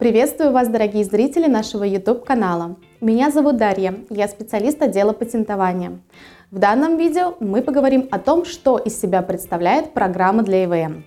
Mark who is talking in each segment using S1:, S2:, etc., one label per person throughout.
S1: Приветствую вас, дорогие зрители нашего YouTube-канала. Меня зовут Дарья, я специалист отдела патентования. В данном видео мы поговорим о том, что из себя представляет программа для ИВМ.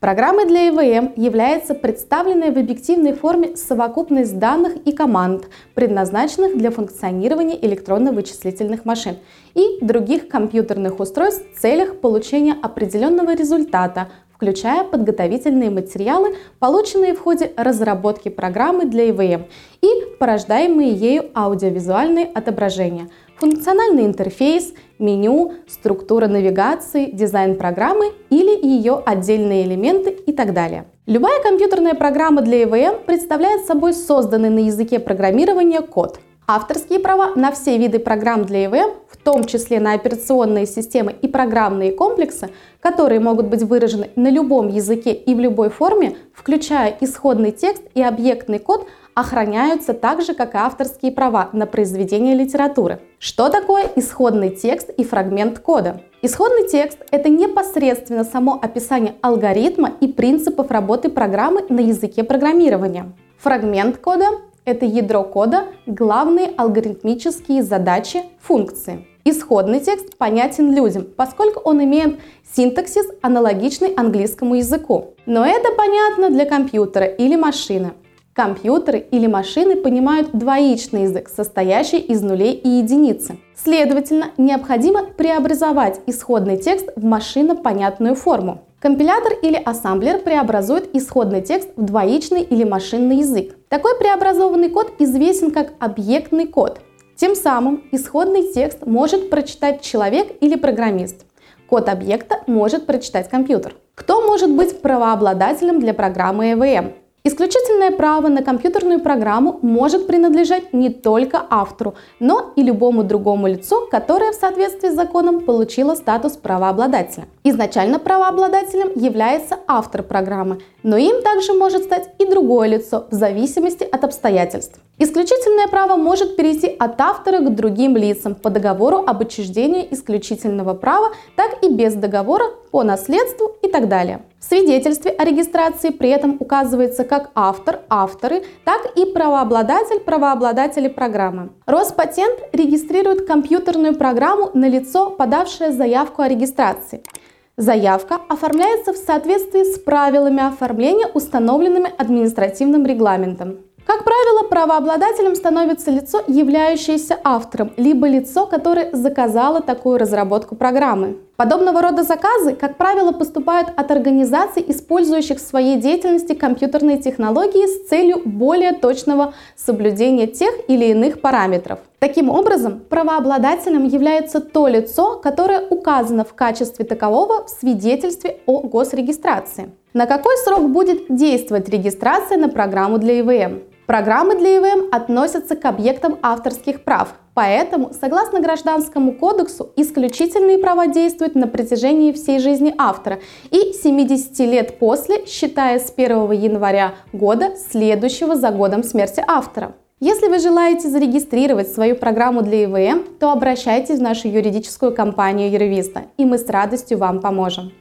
S1: Программой для ИВМ является представленная в объективной форме совокупность данных и команд, предназначенных для функционирования электронно-вычислительных машин и других компьютерных устройств в целях получения определенного результата включая подготовительные материалы, полученные в ходе разработки программы для ИВМ и порождаемые ею аудиовизуальные отображения, функциональный интерфейс, меню, структура навигации, дизайн программы или ее отдельные элементы и так далее. Любая компьютерная программа для ИВМ представляет собой созданный на языке программирования код. Авторские права на все виды программ для ИВМ том числе на операционные системы и программные комплексы, которые могут быть выражены на любом языке и в любой форме, включая исходный текст и объектный код, охраняются так же, как и авторские права на произведение литературы. Что такое исходный текст и фрагмент кода? Исходный текст – это непосредственно само описание алгоритма и принципов работы программы на языке программирования. Фрагмент кода – это ядро кода, главные алгоритмические задачи, функции. Исходный текст понятен людям, поскольку он имеет синтаксис, аналогичный английскому языку. Но это понятно для компьютера или машины. Компьютеры или машины понимают двоичный язык, состоящий из нулей и единицы. Следовательно, необходимо преобразовать исходный текст в машинопонятную форму. Компилятор или ассемблер преобразует исходный текст в двоичный или машинный язык. Такой преобразованный код известен как объектный код. Тем самым исходный текст может прочитать человек или программист. Код объекта может прочитать компьютер. Кто может быть правообладателем для программы EVM? Исключительное право на компьютерную программу может принадлежать не только автору, но и любому другому лицу, которое в соответствии с законом получило статус правообладателя. Изначально правообладателем является автор программы, но им также может стать и другое лицо в зависимости от обстоятельств. Исключительное право может перейти от автора к другим лицам по договору об учреждении исключительного права, так и без договора по наследству так далее. В свидетельстве о регистрации при этом указывается как автор, авторы, так и правообладатель, правообладатели программы. Роспатент регистрирует компьютерную программу на лицо, подавшее заявку о регистрации. Заявка оформляется в соответствии с правилами оформления, установленными административным регламентом. Как правило, правообладателем становится лицо, являющееся автором, либо лицо, которое заказало такую разработку программы. Подобного рода заказы, как правило, поступают от организаций, использующих в своей деятельности компьютерные технологии с целью более точного соблюдения тех или иных параметров. Таким образом, правообладателем является то лицо, которое указано в качестве такового в свидетельстве о госрегистрации. На какой срок будет действовать регистрация на программу для ИВМ? Программы для ИВМ относятся к объектам авторских прав, поэтому, согласно Гражданскому кодексу, исключительные права действуют на протяжении всей жизни автора и 70 лет после, считая с 1 января года, следующего за годом смерти автора. Если вы желаете зарегистрировать свою программу для ИВМ, то обращайтесь в нашу юридическую компанию Юрвиста, и мы с радостью вам поможем.